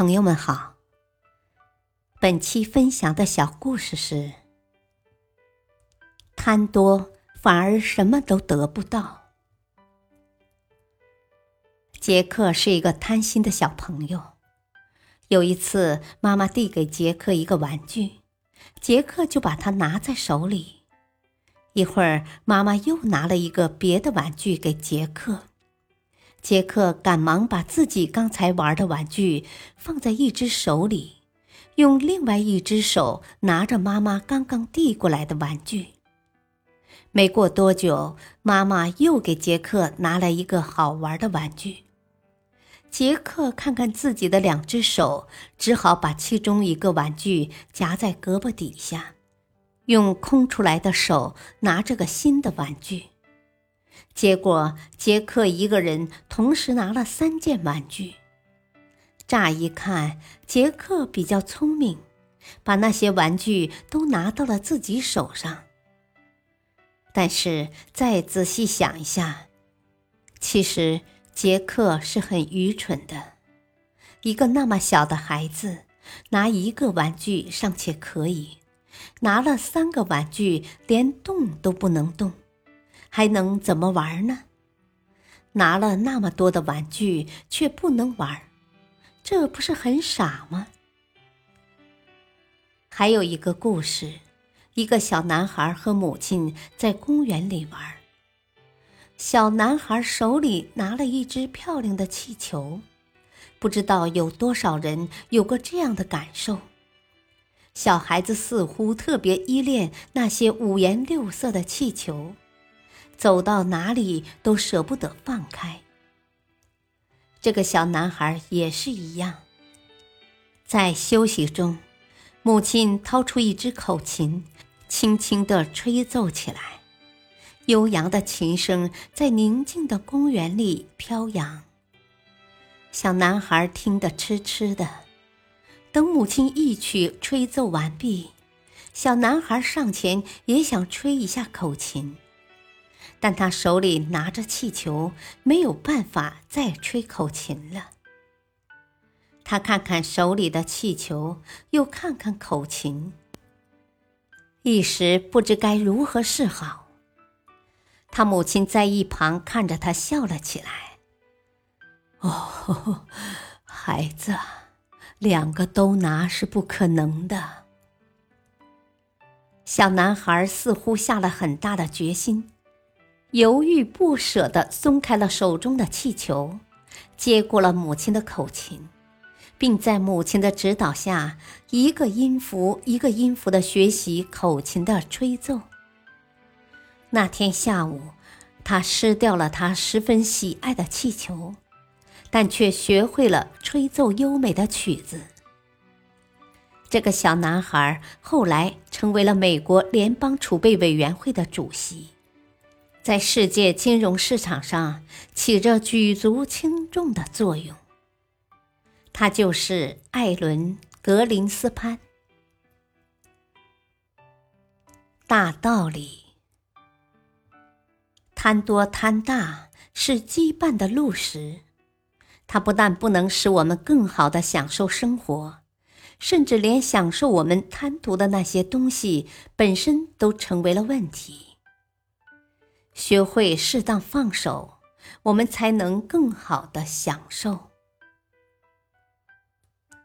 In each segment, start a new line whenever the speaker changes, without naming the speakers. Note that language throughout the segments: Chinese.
朋友们好，本期分享的小故事是：贪多反而什么都得不到。杰克是一个贪心的小朋友。有一次，妈妈递给杰克一个玩具，杰克就把它拿在手里。一会儿，妈妈又拿了一个别的玩具给杰克。杰克赶忙把自己刚才玩的玩具放在一只手里，用另外一只手拿着妈妈刚刚递过来的玩具。没过多久，妈妈又给杰克拿来一个好玩的玩具。杰克看看自己的两只手，只好把其中一个玩具夹在胳膊底下，用空出来的手拿着个新的玩具。结果，杰克一个人同时拿了三件玩具。乍一看，杰克比较聪明，把那些玩具都拿到了自己手上。但是再仔细想一下，其实杰克是很愚蠢的。一个那么小的孩子，拿一个玩具尚且可以，拿了三个玩具，连动都不能动。还能怎么玩呢？拿了那么多的玩具却不能玩，这不是很傻吗？还有一个故事，一个小男孩和母亲在公园里玩。小男孩手里拿了一只漂亮的气球，不知道有多少人有过这样的感受。小孩子似乎特别依恋那些五颜六色的气球。走到哪里都舍不得放开。这个小男孩也是一样。在休息中，母亲掏出一支口琴，轻轻地吹奏起来，悠扬的琴声在宁静的公园里飘扬。小男孩听得痴痴的。等母亲一曲吹奏完毕，小男孩上前也想吹一下口琴。但他手里拿着气球，没有办法再吹口琴了。他看看手里的气球，又看看口琴，一时不知该如何是好。他母亲在一旁看着他，笑了起来：“哦，孩子，两个都拿是不可能的。”小男孩似乎下了很大的决心。犹豫不舍地松开了手中的气球，接过了母亲的口琴，并在母亲的指导下，一个音符一个音符地学习口琴的吹奏。那天下午，他失掉了他十分喜爱的气球，但却学会了吹奏优美的曲子。这个小男孩后来成为了美国联邦储备委员会的主席。在世界金融市场上起着举足轻重的作用。他就是艾伦·格林斯潘。大道理：贪多贪大是羁绊的路石，它不但不能使我们更好的享受生活，甚至连享受我们贪图的那些东西本身都成为了问题。学会适当放手，我们才能更好的享受。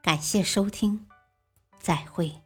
感谢收听，再会。